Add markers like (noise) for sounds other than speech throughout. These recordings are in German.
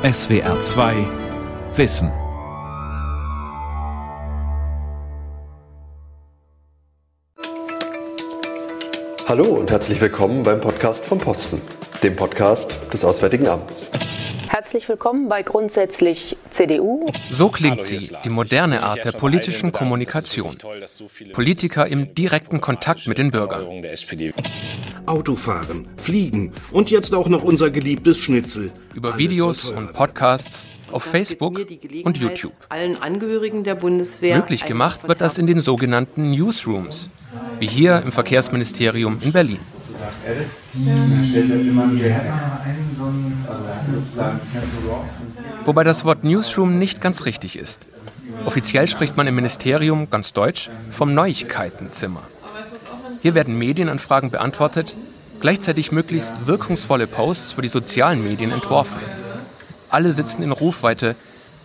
SWR 2 Wissen. Hallo und herzlich willkommen beim Podcast vom Posten, dem Podcast des Auswärtigen Amts. Herzlich willkommen bei Grundsätzlich CDU. So klingt sie, die moderne Art der politischen Kommunikation. Politiker im direkten Kontakt mit den Bürgern. Autofahren, Fliegen und jetzt auch noch unser geliebtes Schnitzel. Über Videos und Podcasts auf Facebook und YouTube. Allen Angehörigen der Bundeswehr. Möglich gemacht wird das in den sogenannten Newsrooms, wie hier im Verkehrsministerium in Berlin. Wobei das Wort Newsroom nicht ganz richtig ist. Offiziell spricht man im Ministerium, ganz deutsch, vom Neuigkeitenzimmer. Hier werden Medienanfragen beantwortet, gleichzeitig möglichst wirkungsvolle Posts für die sozialen Medien entworfen. Alle sitzen in Rufweite.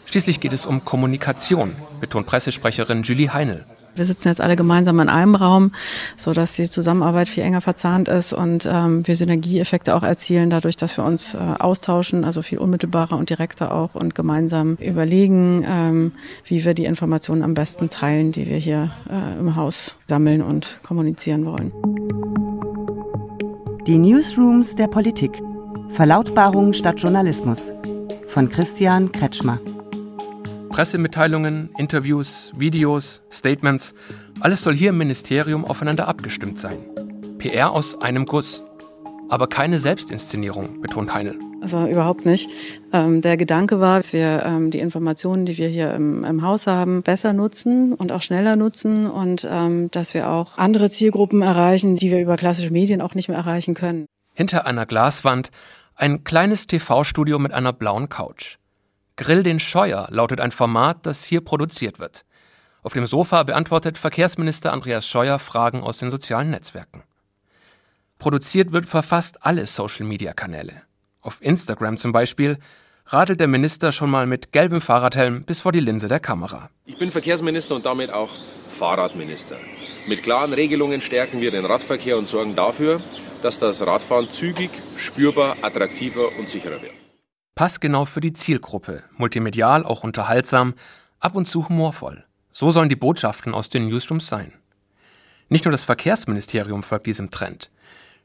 Schließlich geht es um Kommunikation, betont Pressesprecherin Julie Heinel. Wir sitzen jetzt alle gemeinsam in einem Raum, so dass die Zusammenarbeit viel enger verzahnt ist und ähm, wir Synergieeffekte auch erzielen, dadurch, dass wir uns äh, austauschen, also viel unmittelbarer und direkter auch und gemeinsam überlegen, ähm, wie wir die Informationen am besten teilen, die wir hier äh, im Haus sammeln und kommunizieren wollen. Die Newsrooms der Politik. Verlautbarung statt Journalismus. Von Christian Kretschmer. Pressemitteilungen, Interviews, Videos, Statements, alles soll hier im Ministerium aufeinander abgestimmt sein. PR aus einem Guss. Aber keine Selbstinszenierung, betont Heinel. Also überhaupt nicht. Ähm, der Gedanke war, dass wir ähm, die Informationen, die wir hier im, im, Haus haben, besser nutzen und auch schneller nutzen und ähm, dass wir auch andere Zielgruppen erreichen, die wir über klassische Medien auch nicht mehr erreichen können. Hinter einer Glaswand ein kleines TV-Studio mit einer blauen Couch. Grill den Scheuer lautet ein Format, das hier produziert wird. Auf dem Sofa beantwortet Verkehrsminister Andreas Scheuer Fragen aus den sozialen Netzwerken. Produziert wird verfasst alle Social-Media-Kanäle. Auf Instagram zum Beispiel radelt der Minister schon mal mit gelbem Fahrradhelm bis vor die Linse der Kamera. Ich bin Verkehrsminister und damit auch Fahrradminister. Mit klaren Regelungen stärken wir den Radverkehr und sorgen dafür, dass das Radfahren zügig, spürbar, attraktiver und sicherer wird. Passgenau für die Zielgruppe, multimedial auch unterhaltsam, ab und zu humorvoll. So sollen die Botschaften aus den Newsrooms sein. Nicht nur das Verkehrsministerium folgt diesem Trend.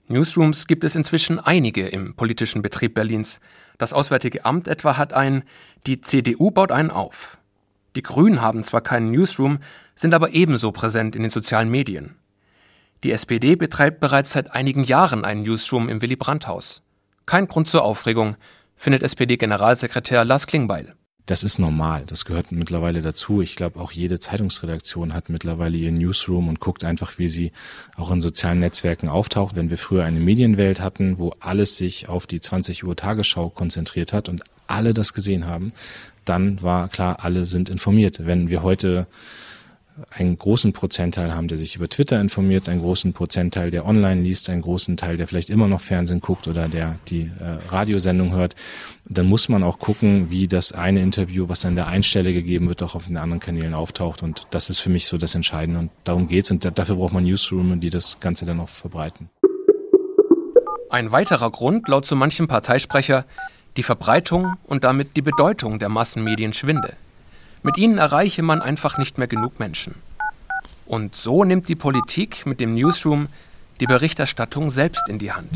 Newsrooms gibt es inzwischen einige im politischen Betrieb Berlins. Das Auswärtige Amt etwa hat einen, die CDU baut einen auf. Die Grünen haben zwar keinen Newsroom, sind aber ebenso präsent in den sozialen Medien. Die SPD betreibt bereits seit einigen Jahren einen Newsroom im Willy Brandt-Haus. Kein Grund zur Aufregung, findet SPD-Generalsekretär Lars Klingbeil. Das ist normal, das gehört mittlerweile dazu. Ich glaube, auch jede Zeitungsredaktion hat mittlerweile ihr Newsroom und guckt einfach, wie sie auch in sozialen Netzwerken auftaucht. Wenn wir früher eine Medienwelt hatten, wo alles sich auf die 20 Uhr Tagesschau konzentriert hat und alle das gesehen haben, dann war klar, alle sind informiert. Wenn wir heute einen großen Prozentteil haben, der sich über Twitter informiert, einen großen Prozentteil, der online liest, einen großen Teil, der vielleicht immer noch Fernsehen guckt oder der die äh, Radiosendung hört, dann muss man auch gucken, wie das eine Interview, was an der einen Stelle gegeben wird, auch auf den anderen Kanälen auftaucht. Und das ist für mich so das Entscheidende. Und darum geht's. Und dafür braucht man Newsroom, die das Ganze dann auch verbreiten. Ein weiterer Grund, laut so manchem Parteisprecher, die Verbreitung und damit die Bedeutung der Massenmedien schwinde. Mit ihnen erreiche man einfach nicht mehr genug Menschen. Und so nimmt die Politik mit dem Newsroom die Berichterstattung selbst in die Hand.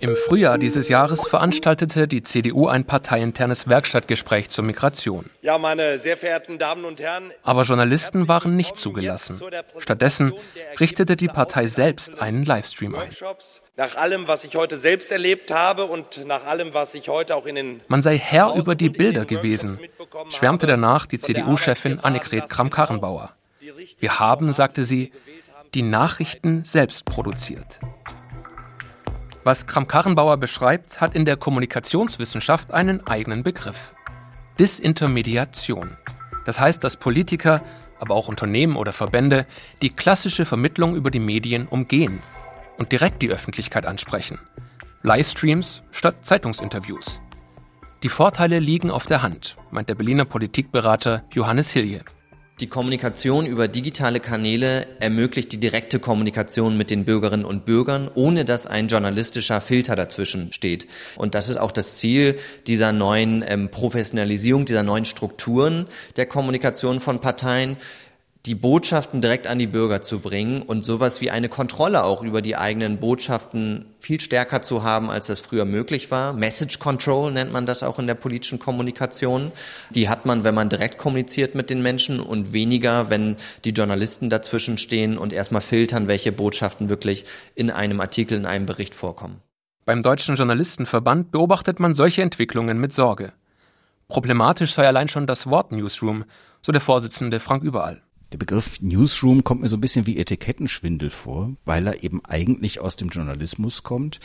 Im Frühjahr dieses Jahres veranstaltete die CDU ein parteiinternes Werkstattgespräch zur Migration. Ja, meine sehr verehrten Damen und Herren. Aber Journalisten waren nicht zugelassen. Stattdessen richtete die Partei selbst einen Livestream ein. Nach allem, was ich heute selbst erlebt habe und nach allem, was ich heute auch in den Man sei Herr über die Bilder gewesen, schwärmte danach die CDU-Chefin Annegret Kramp-Karrenbauer. Wir haben, sagte sie, die Nachrichten selbst produziert. Was Kramp-Karrenbauer beschreibt, hat in der Kommunikationswissenschaft einen eigenen Begriff. Disintermediation. Das heißt, dass Politiker, aber auch Unternehmen oder Verbände die klassische Vermittlung über die Medien umgehen und direkt die Öffentlichkeit ansprechen. Livestreams statt Zeitungsinterviews. Die Vorteile liegen auf der Hand, meint der Berliner Politikberater Johannes Hilje. Die Kommunikation über digitale Kanäle ermöglicht die direkte Kommunikation mit den Bürgerinnen und Bürgern, ohne dass ein journalistischer Filter dazwischen steht. Und das ist auch das Ziel dieser neuen ähm, Professionalisierung, dieser neuen Strukturen der Kommunikation von Parteien die Botschaften direkt an die Bürger zu bringen und sowas wie eine Kontrolle auch über die eigenen Botschaften viel stärker zu haben, als das früher möglich war. Message Control nennt man das auch in der politischen Kommunikation. Die hat man, wenn man direkt kommuniziert mit den Menschen und weniger, wenn die Journalisten dazwischen stehen und erstmal filtern, welche Botschaften wirklich in einem Artikel, in einem Bericht vorkommen. Beim Deutschen Journalistenverband beobachtet man solche Entwicklungen mit Sorge. Problematisch sei allein schon das Wort Newsroom, so der Vorsitzende Frank Überall. Der Begriff Newsroom kommt mir so ein bisschen wie Etikettenschwindel vor, weil er eben eigentlich aus dem Journalismus kommt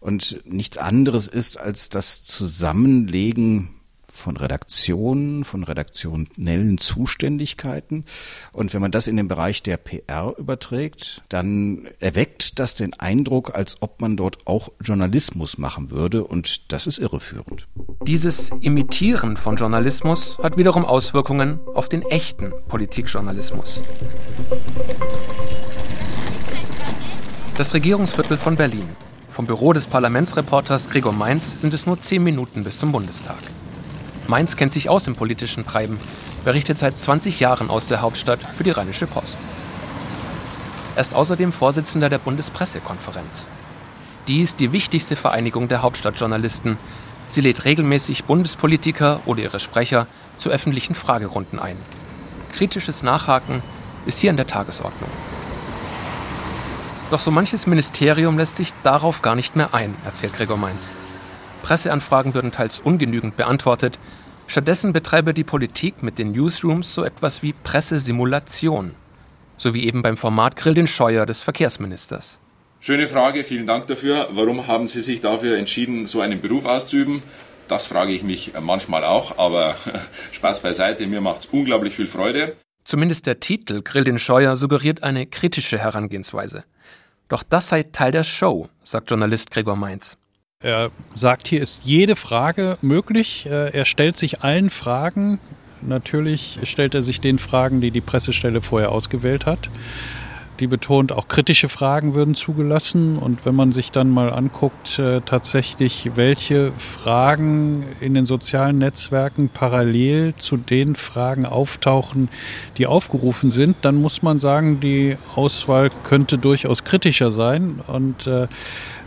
und nichts anderes ist als das Zusammenlegen von Redaktionen, von redaktionellen Zuständigkeiten. Und wenn man das in den Bereich der PR überträgt, dann erweckt das den Eindruck, als ob man dort auch Journalismus machen würde. Und das ist irreführend. Dieses Imitieren von Journalismus hat wiederum Auswirkungen auf den echten Politikjournalismus. Das Regierungsviertel von Berlin. Vom Büro des Parlamentsreporters Gregor Mainz sind es nur zehn Minuten bis zum Bundestag. Mainz kennt sich aus im politischen Treiben, berichtet seit 20 Jahren aus der Hauptstadt für die Rheinische Post. Er ist außerdem Vorsitzender der Bundespressekonferenz. Die ist die wichtigste Vereinigung der Hauptstadtjournalisten. Sie lädt regelmäßig Bundespolitiker oder ihre Sprecher zu öffentlichen Fragerunden ein. Kritisches Nachhaken ist hier in der Tagesordnung. Doch so manches Ministerium lässt sich darauf gar nicht mehr ein, erzählt Gregor Mainz. Presseanfragen würden teils ungenügend beantwortet. Stattdessen betreibe die Politik mit den Newsrooms so etwas wie Pressesimulation. So wie eben beim Format Grill den Scheuer des Verkehrsministers. Schöne Frage, vielen Dank dafür. Warum haben Sie sich dafür entschieden, so einen Beruf auszuüben? Das frage ich mich manchmal auch, aber (laughs) Spaß beiseite, mir macht es unglaublich viel Freude. Zumindest der Titel Grill den Scheuer suggeriert eine kritische Herangehensweise. Doch das sei Teil der Show, sagt Journalist Gregor Mainz. Er sagt, hier ist jede Frage möglich. Äh, er stellt sich allen Fragen. Natürlich stellt er sich den Fragen, die die Pressestelle vorher ausgewählt hat. Die betont, auch kritische Fragen würden zugelassen. Und wenn man sich dann mal anguckt, äh, tatsächlich, welche Fragen in den sozialen Netzwerken parallel zu den Fragen auftauchen, die aufgerufen sind, dann muss man sagen, die Auswahl könnte durchaus kritischer sein. Und äh,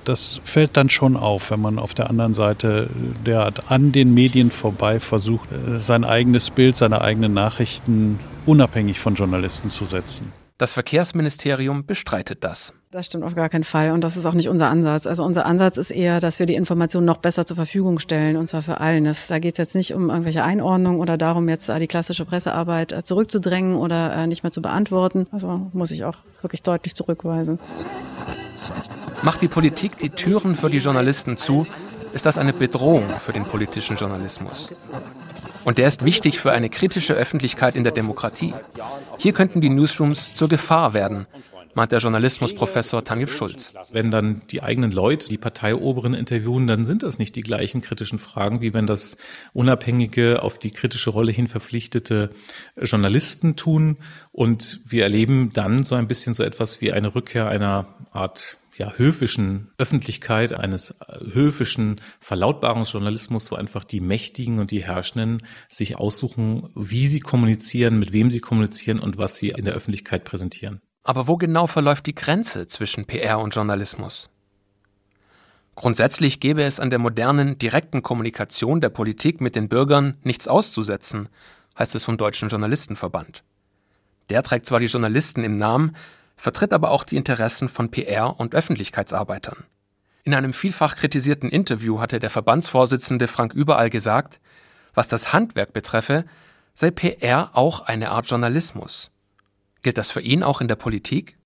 das fällt dann schon auf, wenn man auf der anderen Seite der an den Medien vorbei versucht, äh, sein eigenes Bild, seine eigenen Nachrichten unabhängig von Journalisten zu setzen. Das Verkehrsministerium bestreitet das. Das stimmt auf gar keinen Fall und das ist auch nicht unser Ansatz. Also unser Ansatz ist eher, dass wir die Informationen noch besser zur Verfügung stellen und zwar für allen. Das, da geht es jetzt nicht um irgendwelche Einordnung oder darum, jetzt äh, die klassische Pressearbeit äh, zurückzudrängen oder nicht mehr zu beantworten. Also muss ich auch wirklich deutlich zurückweisen. Macht die Politik die Türen für die Journalisten zu, ist das eine Bedrohung für den politischen Journalismus. Und der ist wichtig für eine kritische Öffentlichkeit in der Demokratie. Hier könnten die Newsrooms zur Gefahr werden, meint der Journalismusprofessor Tanif Schulz. Wenn dann die eigenen Leute die Parteioberen interviewen, dann sind das nicht die gleichen kritischen Fragen, wie wenn das unabhängige, auf die kritische Rolle hin verpflichtete Journalisten tun. Und wir erleben dann so ein bisschen so etwas wie eine Rückkehr einer Art ja, höfischen Öffentlichkeit, eines höfischen Verlautbarungsjournalismus, wo einfach die Mächtigen und die Herrschenden sich aussuchen, wie sie kommunizieren, mit wem sie kommunizieren und was sie in der Öffentlichkeit präsentieren. Aber wo genau verläuft die Grenze zwischen PR und Journalismus? Grundsätzlich gäbe es an der modernen, direkten Kommunikation der Politik mit den Bürgern nichts auszusetzen, heißt es vom Deutschen Journalistenverband. Der trägt zwar die Journalisten im Namen, vertritt aber auch die Interessen von PR- und Öffentlichkeitsarbeitern. In einem vielfach kritisierten Interview hatte der Verbandsvorsitzende Frank Überall gesagt, was das Handwerk betreffe, sei PR auch eine Art Journalismus. Gilt das für ihn auch in der Politik?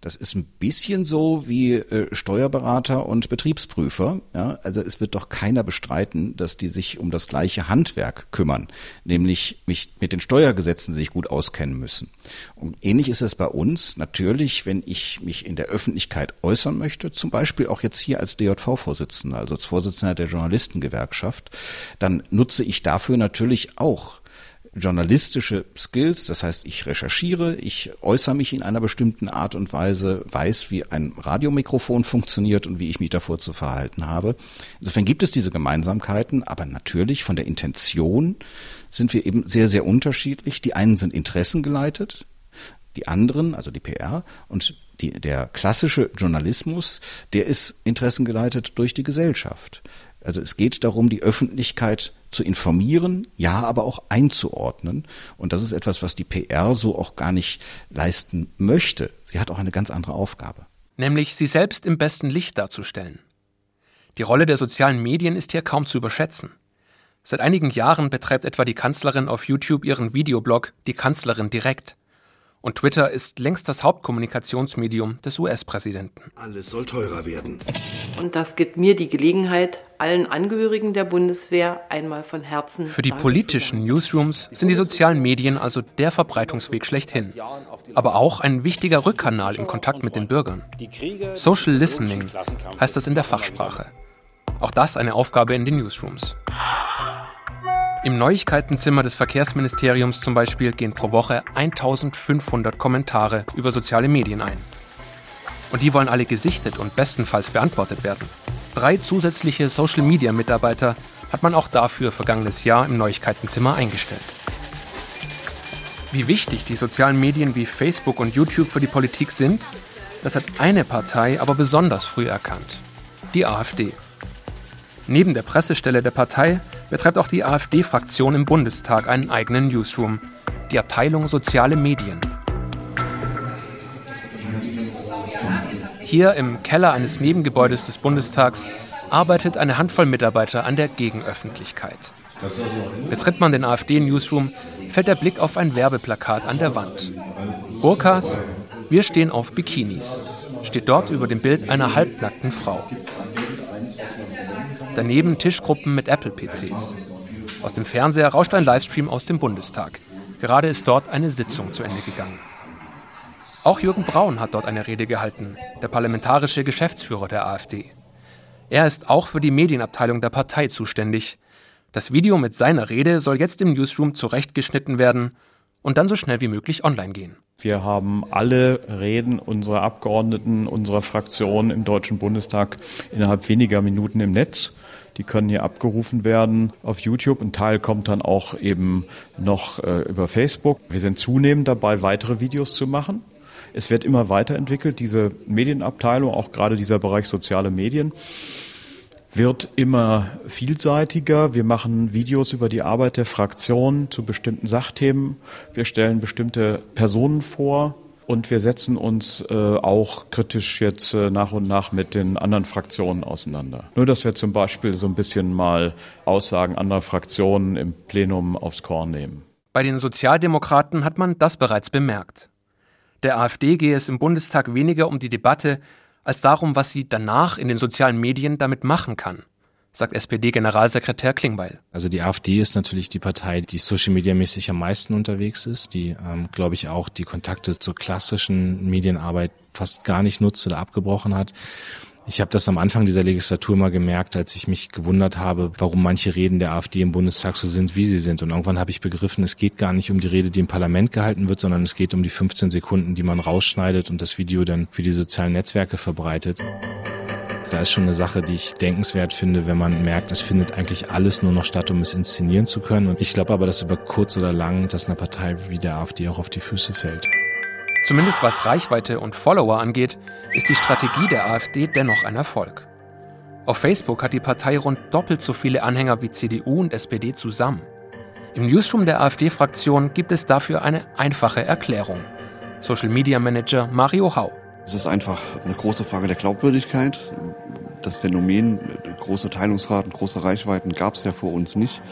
Das ist ein bisschen so wie äh, Steuerberater und Betriebsprüfer. Ja? Also es wird doch keiner bestreiten, dass die sich um das gleiche Handwerk kümmern, nämlich mich mit den Steuergesetzen sich gut auskennen müssen. Und ähnlich ist es bei uns. Natürlich, wenn ich mich in der Öffentlichkeit äußern möchte, zum Beispiel auch jetzt hier als DJV-Vorsitzender, also als Vorsitzender der Journalistengewerkschaft, dann nutze ich dafür natürlich auch journalistische Skills, das heißt, ich recherchiere, ich äußere mich in einer bestimmten Art und Weise, weiß, wie ein Radiomikrofon funktioniert und wie ich mich davor zu verhalten habe. Insofern gibt es diese Gemeinsamkeiten, aber natürlich von der Intention sind wir eben sehr, sehr unterschiedlich. Die einen sind interessengeleitet, die anderen, also die PR und die, der klassische Journalismus, der ist interessengeleitet durch die Gesellschaft. Also es geht darum, die Öffentlichkeit zu informieren, ja, aber auch einzuordnen. Und das ist etwas, was die PR so auch gar nicht leisten möchte. Sie hat auch eine ganz andere Aufgabe. Nämlich sie selbst im besten Licht darzustellen. Die Rolle der sozialen Medien ist hier kaum zu überschätzen. Seit einigen Jahren betreibt etwa die Kanzlerin auf YouTube ihren Videoblog Die Kanzlerin direkt. Und Twitter ist längst das Hauptkommunikationsmedium des US-Präsidenten. Alles soll teurer werden. Und das gibt mir die Gelegenheit, allen Angehörigen der Bundeswehr einmal von Herzen. Für die politischen Newsrooms sind die sozialen Medien also der Verbreitungsweg schlechthin. Aber auch ein wichtiger Rückkanal im Kontakt mit den Bürgern. Social Listening heißt das in der Fachsprache. Auch das eine Aufgabe in den Newsrooms. Im Neuigkeitenzimmer des Verkehrsministeriums zum Beispiel gehen pro Woche 1500 Kommentare über soziale Medien ein. Und die wollen alle gesichtet und bestenfalls beantwortet werden. Drei zusätzliche Social-Media-Mitarbeiter hat man auch dafür vergangenes Jahr im Neuigkeitenzimmer eingestellt. Wie wichtig die sozialen Medien wie Facebook und YouTube für die Politik sind, das hat eine Partei aber besonders früh erkannt. Die AfD. Neben der Pressestelle der Partei betreibt auch die AfD-Fraktion im Bundestag einen eigenen Newsroom, die Abteilung Soziale Medien. Hier im Keller eines Nebengebäudes des Bundestags arbeitet eine Handvoll Mitarbeiter an der Gegenöffentlichkeit. Betritt man den AfD-Newsroom, fällt der Blick auf ein Werbeplakat an der Wand. Burkas, wir stehen auf Bikinis, steht dort über dem Bild einer halbnackten Frau. Daneben Tischgruppen mit Apple-PCs. Aus dem Fernseher rauscht ein Livestream aus dem Bundestag. Gerade ist dort eine Sitzung zu Ende gegangen. Auch Jürgen Braun hat dort eine Rede gehalten, der parlamentarische Geschäftsführer der AfD. Er ist auch für die Medienabteilung der Partei zuständig. Das Video mit seiner Rede soll jetzt im Newsroom zurechtgeschnitten werden und dann so schnell wie möglich online gehen. Wir haben alle Reden unserer Abgeordneten, unserer Fraktion im Deutschen Bundestag innerhalb weniger Minuten im Netz. Die können hier abgerufen werden auf YouTube. Ein Teil kommt dann auch eben noch äh, über Facebook. Wir sind zunehmend dabei, weitere Videos zu machen. Es wird immer weiterentwickelt, diese Medienabteilung, auch gerade dieser Bereich soziale Medien wird immer vielseitiger. Wir machen Videos über die Arbeit der Fraktion zu bestimmten Sachthemen. Wir stellen bestimmte Personen vor. Und wir setzen uns äh, auch kritisch jetzt äh, nach und nach mit den anderen Fraktionen auseinander. Nur, dass wir zum Beispiel so ein bisschen mal Aussagen anderer Fraktionen im Plenum aufs Korn nehmen. Bei den Sozialdemokraten hat man das bereits bemerkt. Der AfD gehe es im Bundestag weniger um die Debatte, als darum, was sie danach in den sozialen Medien damit machen kann, sagt SPD-Generalsekretär Klingbeil. Also die AfD ist natürlich die Partei, die social media mäßig am meisten unterwegs ist, die, ähm, glaube ich, auch die Kontakte zur klassischen Medienarbeit fast gar nicht nutzt oder abgebrochen hat. Ich habe das am Anfang dieser Legislatur mal gemerkt, als ich mich gewundert habe, warum manche Reden der AfD im Bundestag so sind, wie sie sind. Und irgendwann habe ich begriffen, es geht gar nicht um die Rede, die im Parlament gehalten wird, sondern es geht um die 15 Sekunden, die man rausschneidet und das Video dann für die sozialen Netzwerke verbreitet. Da ist schon eine Sache, die ich denkenswert finde, wenn man merkt, es findet eigentlich alles nur noch statt, um es inszenieren zu können. Und ich glaube aber, dass über kurz oder lang das einer Partei wie der AfD auch auf die Füße fällt. Zumindest was Reichweite und Follower angeht, ist die Strategie der AfD dennoch ein Erfolg. Auf Facebook hat die Partei rund doppelt so viele Anhänger wie CDU und SPD zusammen. Im Newsroom der AfD-Fraktion gibt es dafür eine einfache Erklärung. Social Media Manager Mario Hau. Es ist einfach eine große Frage der Glaubwürdigkeit. Das Phänomen große Teilungsraten, große Reichweiten gab es ja vor uns nicht.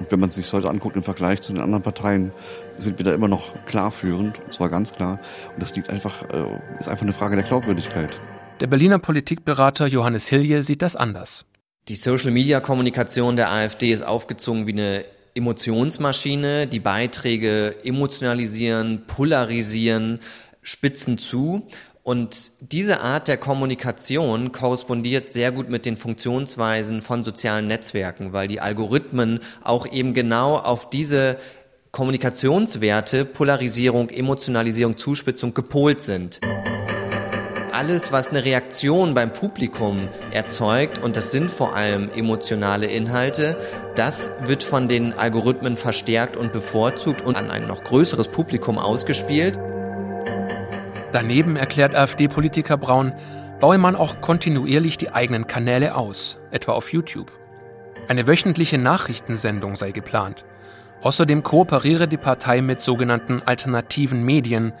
Und wenn man sich heute anguckt im Vergleich zu den anderen Parteien, sind wir da immer noch klar führend, und zwar ganz klar. Und das liegt einfach, äh, ist einfach eine Frage der Glaubwürdigkeit. Der Berliner Politikberater Johannes Hilje sieht das anders. Die Social-Media-Kommunikation der AfD ist aufgezogen wie eine Emotionsmaschine, die Beiträge emotionalisieren, polarisieren, spitzen zu und diese Art der Kommunikation korrespondiert sehr gut mit den Funktionsweisen von sozialen Netzwerken, weil die Algorithmen auch eben genau auf diese Kommunikationswerte, Polarisierung, Emotionalisierung, Zuspitzung gepolt sind. Alles, was eine Reaktion beim Publikum erzeugt, und das sind vor allem emotionale Inhalte, das wird von den Algorithmen verstärkt und bevorzugt und an ein noch größeres Publikum ausgespielt. Daneben erklärt AfD-Politiker Braun, baue man auch kontinuierlich die eigenen Kanäle aus, etwa auf YouTube. Eine wöchentliche Nachrichtensendung sei geplant. Außerdem kooperiere die Partei mit sogenannten alternativen Medien,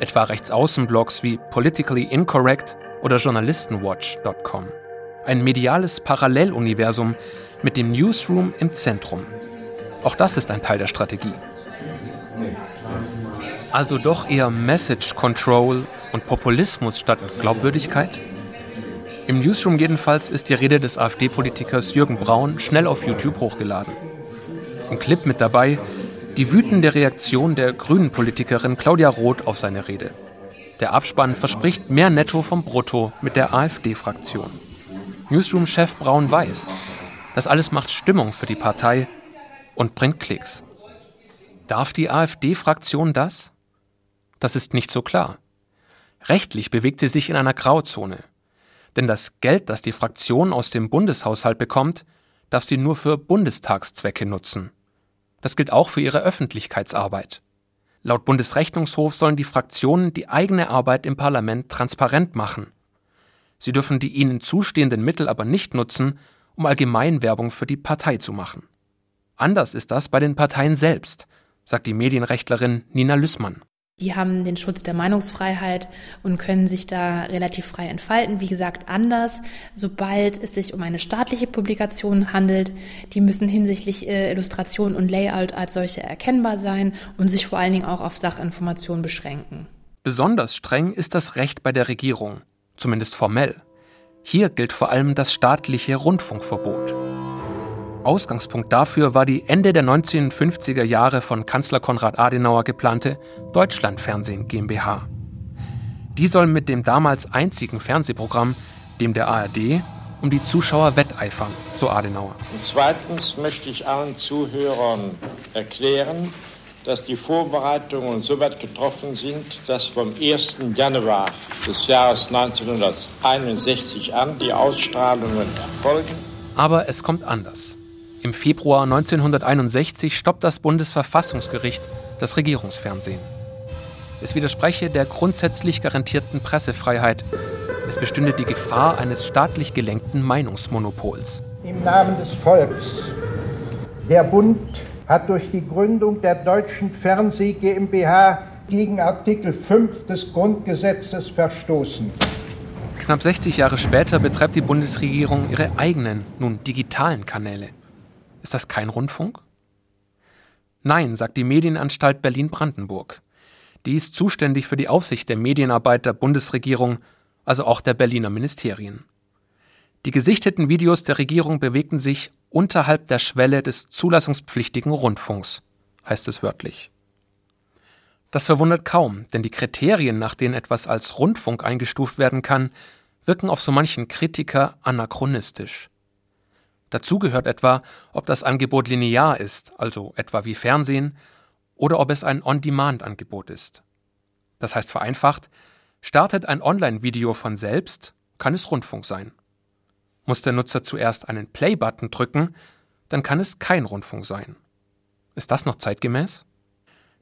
etwa Rechtsaußenblogs wie Politically Incorrect oder Journalistenwatch.com. Ein mediales Paralleluniversum mit dem Newsroom im Zentrum. Auch das ist ein Teil der Strategie. Also doch eher Message Control und Populismus statt Glaubwürdigkeit? Im Newsroom jedenfalls ist die Rede des AfD-Politikers Jürgen Braun schnell auf YouTube hochgeladen. Im Clip mit dabei die wütende Reaktion der grünen Politikerin Claudia Roth auf seine Rede. Der Abspann verspricht mehr Netto vom Brutto mit der AfD-Fraktion. Newsroom-Chef Braun weiß, das alles macht Stimmung für die Partei und bringt Klicks. Darf die AfD-Fraktion das? Das ist nicht so klar. Rechtlich bewegt sie sich in einer Grauzone. Denn das Geld, das die Fraktion aus dem Bundeshaushalt bekommt, darf sie nur für Bundestagszwecke nutzen. Das gilt auch für ihre Öffentlichkeitsarbeit. Laut Bundesrechnungshof sollen die Fraktionen die eigene Arbeit im Parlament transparent machen. Sie dürfen die ihnen zustehenden Mittel aber nicht nutzen, um Allgemeinwerbung für die Partei zu machen. Anders ist das bei den Parteien selbst, sagt die Medienrechtlerin Nina Lüssmann. Die haben den Schutz der Meinungsfreiheit und können sich da relativ frei entfalten. Wie gesagt, anders, sobald es sich um eine staatliche Publikation handelt, die müssen hinsichtlich äh, Illustration und Layout als solche erkennbar sein und sich vor allen Dingen auch auf Sachinformationen beschränken. Besonders streng ist das Recht bei der Regierung, zumindest formell. Hier gilt vor allem das staatliche Rundfunkverbot. Ausgangspunkt dafür war die Ende der 1950er Jahre von Kanzler Konrad Adenauer geplante Deutschlandfernsehen GmbH. Die soll mit dem damals einzigen Fernsehprogramm, dem der ARD, um die Zuschauer wetteifern, so Adenauer. Und zweitens möchte ich allen Zuhörern erklären, dass die Vorbereitungen soweit getroffen sind, dass vom 1. Januar des Jahres 1961 an die Ausstrahlungen erfolgen. Aber es kommt anders. Im Februar 1961 stoppt das Bundesverfassungsgericht das Regierungsfernsehen. Es widerspreche der grundsätzlich garantierten Pressefreiheit. Es bestünde die Gefahr eines staatlich gelenkten Meinungsmonopols. Im Namen des Volks. Der Bund hat durch die Gründung der Deutschen Fernseh GmbH gegen Artikel 5 des Grundgesetzes verstoßen. Knapp 60 Jahre später betreibt die Bundesregierung ihre eigenen, nun digitalen Kanäle. Ist das kein Rundfunk? Nein, sagt die Medienanstalt Berlin-Brandenburg. Die ist zuständig für die Aufsicht der Medienarbeit der Bundesregierung, also auch der Berliner Ministerien. Die gesichteten Videos der Regierung bewegten sich unterhalb der Schwelle des zulassungspflichtigen Rundfunks, heißt es wörtlich. Das verwundert kaum, denn die Kriterien, nach denen etwas als Rundfunk eingestuft werden kann, wirken auf so manchen Kritiker anachronistisch. Dazu gehört etwa, ob das Angebot linear ist, also etwa wie Fernsehen, oder ob es ein On-Demand-Angebot ist. Das heißt vereinfacht, startet ein Online-Video von selbst, kann es Rundfunk sein. Muss der Nutzer zuerst einen Play-Button drücken, dann kann es kein Rundfunk sein. Ist das noch zeitgemäß?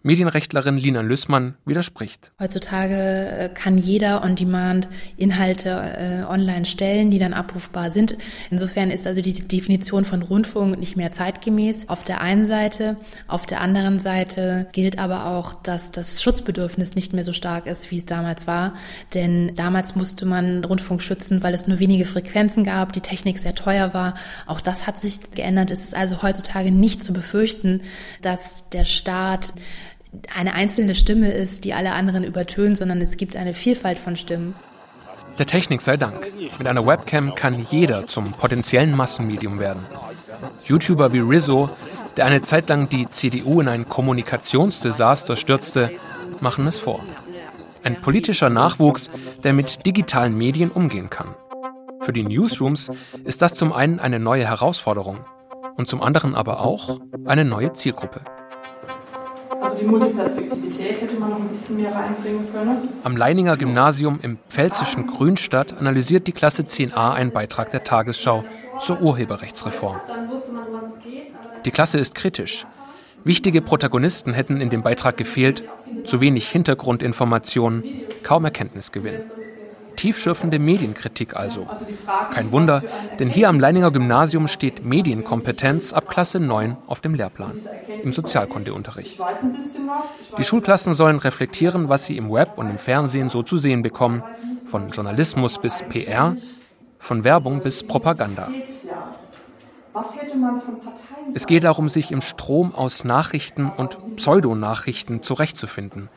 Medienrechtlerin Lina Lüssmann widerspricht. Heutzutage äh, kann jeder on demand Inhalte äh, online stellen, die dann abrufbar sind. Insofern ist also die Definition von Rundfunk nicht mehr zeitgemäß. Auf der einen Seite, auf der anderen Seite gilt aber auch, dass das Schutzbedürfnis nicht mehr so stark ist, wie es damals war. Denn damals musste man Rundfunk schützen, weil es nur wenige Frequenzen gab, die Technik sehr teuer war. Auch das hat sich geändert. Es ist also heutzutage nicht zu befürchten, dass der Staat eine einzelne Stimme ist, die alle anderen übertönt, sondern es gibt eine Vielfalt von Stimmen. Der Technik sei Dank. Mit einer Webcam kann jeder zum potenziellen Massenmedium werden. YouTuber wie Rizzo, der eine Zeit lang die CDU in ein Kommunikationsdesaster stürzte, machen es vor. Ein politischer Nachwuchs, der mit digitalen Medien umgehen kann. Für die Newsrooms ist das zum einen eine neue Herausforderung und zum anderen aber auch eine neue Zielgruppe. Also die Multiperspektivität hätte man noch ein bisschen mehr reinbringen können. Am Leininger Gymnasium im pfälzischen Grünstadt analysiert die Klasse 10a einen Beitrag der Tagesschau zur Urheberrechtsreform. Die Klasse ist kritisch. Wichtige Protagonisten hätten in dem Beitrag gefehlt, zu wenig Hintergrundinformationen, kaum Erkenntnisgewinn. Tiefschürfende Medienkritik also. Kein Wunder, denn hier am Leininger Gymnasium steht Medienkompetenz ab Klasse 9 auf dem Lehrplan, im Sozialkundeunterricht. Die Schulklassen sollen reflektieren, was sie im Web und im Fernsehen so zu sehen bekommen, von Journalismus bis PR, von Werbung bis Propaganda. Es geht darum, sich im Strom aus Nachrichten und Pseudonachrichten zurechtzufinden,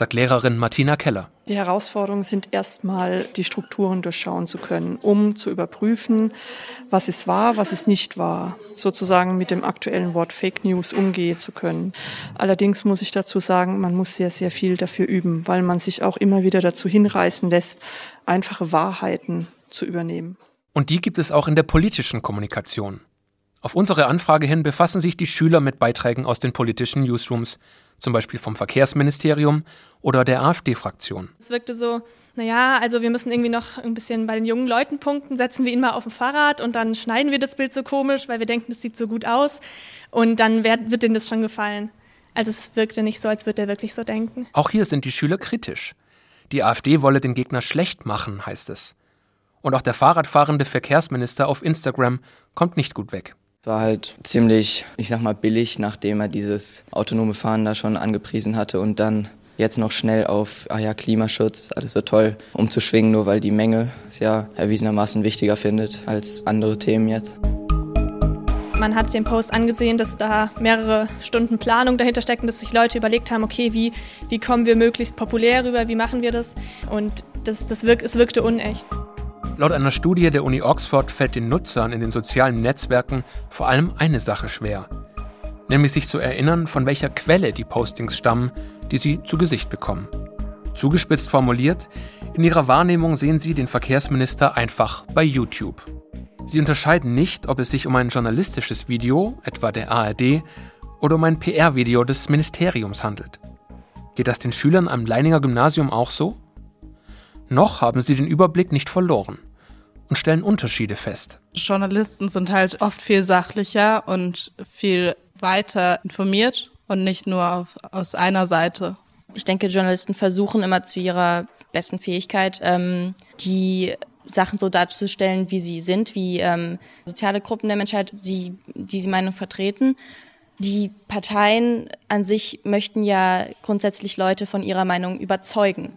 sagt Lehrerin Martina Keller. Die Herausforderungen sind erstmal, die Strukturen durchschauen zu können, um zu überprüfen, was ist wahr, was ist nicht wahr, sozusagen mit dem aktuellen Wort Fake News umgehen zu können. Allerdings muss ich dazu sagen, man muss sehr, sehr viel dafür üben, weil man sich auch immer wieder dazu hinreißen lässt, einfache Wahrheiten zu übernehmen. Und die gibt es auch in der politischen Kommunikation. Auf unsere Anfrage hin befassen sich die Schüler mit Beiträgen aus den politischen Newsrooms, zum Beispiel vom Verkehrsministerium oder der AfD-Fraktion. Es wirkte so, naja, also wir müssen irgendwie noch ein bisschen bei den jungen Leuten punkten, setzen wir ihn mal auf ein Fahrrad und dann schneiden wir das Bild so komisch, weil wir denken, das sieht so gut aus und dann wird, wird denen das schon gefallen. Also es wirkte nicht so, als würde er wirklich so denken. Auch hier sind die Schüler kritisch. Die AfD wolle den Gegner schlecht machen, heißt es. Und auch der Fahrradfahrende Verkehrsminister auf Instagram kommt nicht gut weg. War halt ziemlich, ich sag mal, billig, nachdem er dieses autonome Fahren da schon angepriesen hatte und dann jetzt noch schnell auf, ah ja, Klimaschutz, ist alles so toll, umzuschwingen, nur weil die Menge es ja erwiesenermaßen wichtiger findet als andere Themen jetzt. Man hat den Post angesehen, dass da mehrere Stunden Planung dahinter stecken, dass sich Leute überlegt haben, okay, wie, wie kommen wir möglichst populär rüber, wie machen wir das? Und das, das wirk, es wirkte unecht. Laut einer Studie der Uni Oxford fällt den Nutzern in den sozialen Netzwerken vor allem eine Sache schwer, nämlich sich zu erinnern, von welcher Quelle die Postings stammen, die sie zu Gesicht bekommen. Zugespitzt formuliert, in ihrer Wahrnehmung sehen sie den Verkehrsminister einfach bei YouTube. Sie unterscheiden nicht, ob es sich um ein journalistisches Video, etwa der ARD, oder um ein PR-Video des Ministeriums handelt. Geht das den Schülern am Leininger Gymnasium auch so? Noch haben sie den Überblick nicht verloren und stellen Unterschiede fest. Journalisten sind halt oft viel sachlicher und viel weiter informiert und nicht nur auf, aus einer Seite. Ich denke, Journalisten versuchen immer zu ihrer besten Fähigkeit, ähm, die Sachen so darzustellen, wie sie sind, wie ähm, soziale Gruppen der Menschheit, sie, die sie Meinung vertreten. Die Parteien an sich möchten ja grundsätzlich Leute von ihrer Meinung überzeugen.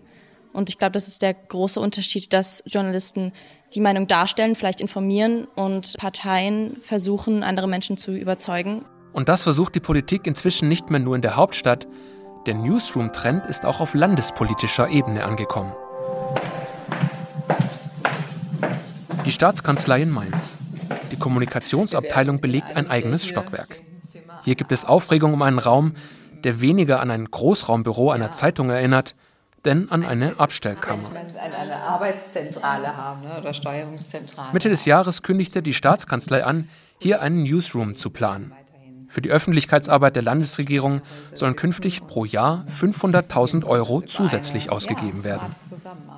Und ich glaube, das ist der große Unterschied, dass Journalisten die Meinung darstellen, vielleicht informieren und Parteien versuchen, andere Menschen zu überzeugen. Und das versucht die Politik inzwischen nicht mehr nur in der Hauptstadt. Der Newsroom-Trend ist auch auf landespolitischer Ebene angekommen. Die Staatskanzlei in Mainz. Die Kommunikationsabteilung belegt ein eigenes Stockwerk. Hier gibt es Aufregung um einen Raum, der weniger an ein Großraumbüro einer Zeitung erinnert, denn an eine Abstellkammer. Ne. Mitte des Jahres kündigte die Staatskanzlei an, hier einen Newsroom zu planen. Für die Öffentlichkeitsarbeit der Landesregierung sollen künftig pro Jahr 500.000 Euro zusätzlich ausgegeben werden.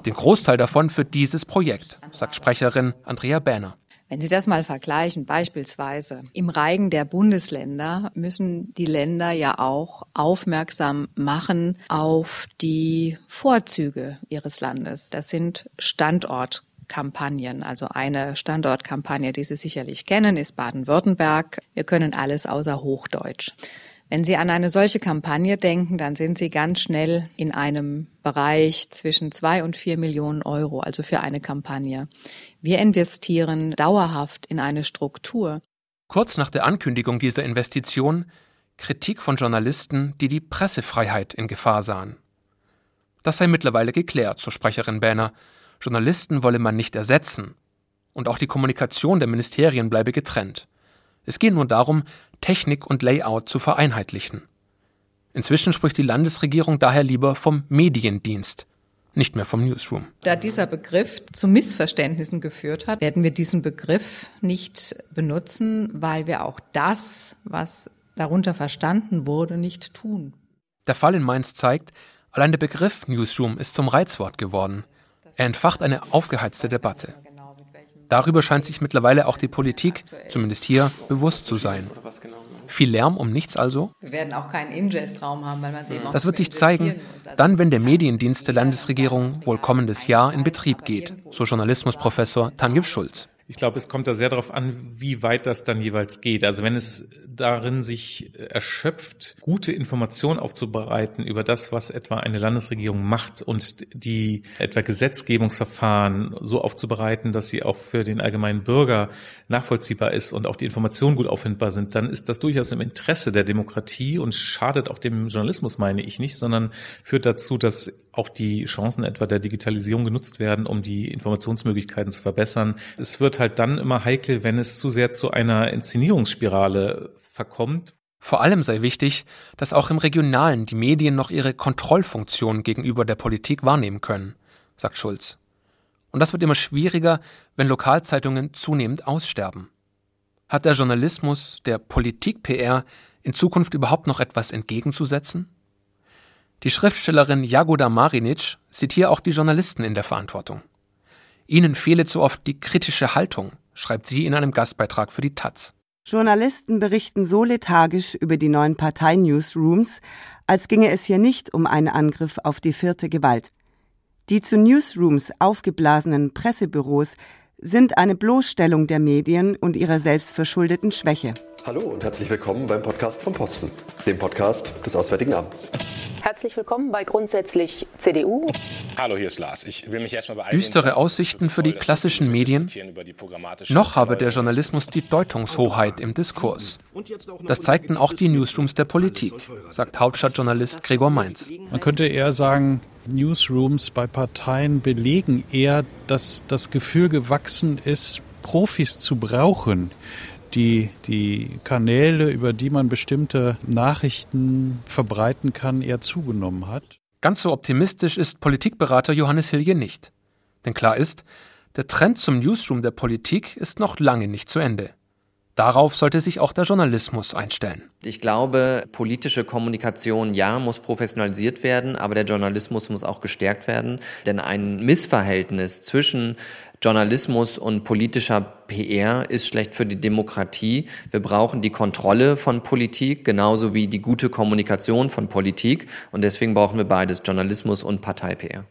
Den Großteil davon für dieses Projekt, sagt Sprecherin Andrea Bähner. Wenn Sie das mal vergleichen, beispielsweise im Reigen der Bundesländer müssen die Länder ja auch aufmerksam machen auf die Vorzüge ihres Landes. Das sind Standortkampagnen. Also eine Standortkampagne, die Sie sicherlich kennen, ist Baden-Württemberg. Wir können alles außer Hochdeutsch. Wenn Sie an eine solche Kampagne denken, dann sind Sie ganz schnell in einem Bereich zwischen zwei und vier Millionen Euro, also für eine Kampagne. Wir investieren dauerhaft in eine Struktur. Kurz nach der Ankündigung dieser Investition Kritik von Journalisten, die die Pressefreiheit in Gefahr sahen. Das sei mittlerweile geklärt, so Sprecherin Bähner. Journalisten wolle man nicht ersetzen. Und auch die Kommunikation der Ministerien bleibe getrennt. Es gehe nur darum, Technik und Layout zu vereinheitlichen. Inzwischen spricht die Landesregierung daher lieber vom Mediendienst, nicht mehr vom Newsroom. Da dieser Begriff zu Missverständnissen geführt hat, werden wir diesen Begriff nicht benutzen, weil wir auch das, was darunter verstanden wurde, nicht tun. Der Fall in Mainz zeigt, allein der Begriff Newsroom ist zum Reizwort geworden. Er entfacht eine aufgeheizte Debatte. Darüber scheint sich mittlerweile auch die Politik, zumindest hier, bewusst zu sein. Viel Lärm um nichts also? Wir werden auch keinen Ingest-Raum haben, weil man es eben auch Das wird sich zeigen, dann, wenn der Mediendienst der Landesregierung wohl kommendes Jahr in Betrieb geht, so Journalismusprofessor Tanjev Schulz. Ich glaube, es kommt da sehr darauf an, wie weit das dann jeweils geht. Also wenn es darin sich erschöpft, gute Informationen aufzubereiten über das, was etwa eine Landesregierung macht und die etwa Gesetzgebungsverfahren so aufzubereiten, dass sie auch für den allgemeinen Bürger nachvollziehbar ist und auch die Informationen gut auffindbar sind, dann ist das durchaus im Interesse der Demokratie und schadet auch dem Journalismus, meine ich nicht, sondern führt dazu, dass auch die Chancen etwa der Digitalisierung genutzt werden, um die Informationsmöglichkeiten zu verbessern. Es wird halt dann immer heikel, wenn es zu sehr zu einer Inszenierungsspirale verkommt. Vor allem sei wichtig, dass auch im Regionalen die Medien noch ihre Kontrollfunktion gegenüber der Politik wahrnehmen können, sagt Schulz. Und das wird immer schwieriger, wenn Lokalzeitungen zunehmend aussterben. Hat der Journalismus, der Politik-PR in Zukunft überhaupt noch etwas entgegenzusetzen? Die Schriftstellerin Jagoda Marinic sieht hier auch die Journalisten in der Verantwortung. Ihnen fehle zu oft die kritische Haltung, schreibt sie in einem Gastbeitrag für die Taz. Journalisten berichten so lethargisch über die neuen Partei-Newsrooms, als ginge es hier nicht um einen Angriff auf die vierte Gewalt. Die zu Newsrooms aufgeblasenen Pressebüros sind eine Bloßstellung der Medien und ihrer selbstverschuldeten Schwäche. Hallo und herzlich willkommen beim Podcast vom Posten, dem Podcast des Auswärtigen Amts. Herzlich willkommen bei Grundsätzlich CDU. Hallo, hier ist Lars. Ich will mich erstmal bei Düstere Aussichten für die klassischen Medien. Noch habe der Journalismus die Deutungshoheit im Diskurs. Das zeigten auch die Newsrooms der Politik, sagt Hauptstadtjournalist Gregor Mainz. Man könnte eher sagen, Newsrooms bei Parteien belegen eher, dass das Gefühl gewachsen ist, Profis zu brauchen, die die Kanäle, über die man bestimmte Nachrichten verbreiten kann, eher zugenommen hat. Ganz so optimistisch ist Politikberater Johannes Hilje nicht. Denn klar ist, der Trend zum Newsroom der Politik ist noch lange nicht zu Ende. Darauf sollte sich auch der Journalismus einstellen. Ich glaube, politische Kommunikation, ja, muss professionalisiert werden, aber der Journalismus muss auch gestärkt werden. Denn ein Missverhältnis zwischen Journalismus und politischer PR ist schlecht für die Demokratie. Wir brauchen die Kontrolle von Politik, genauso wie die gute Kommunikation von Politik. Und deswegen brauchen wir beides, Journalismus und Partei-PR.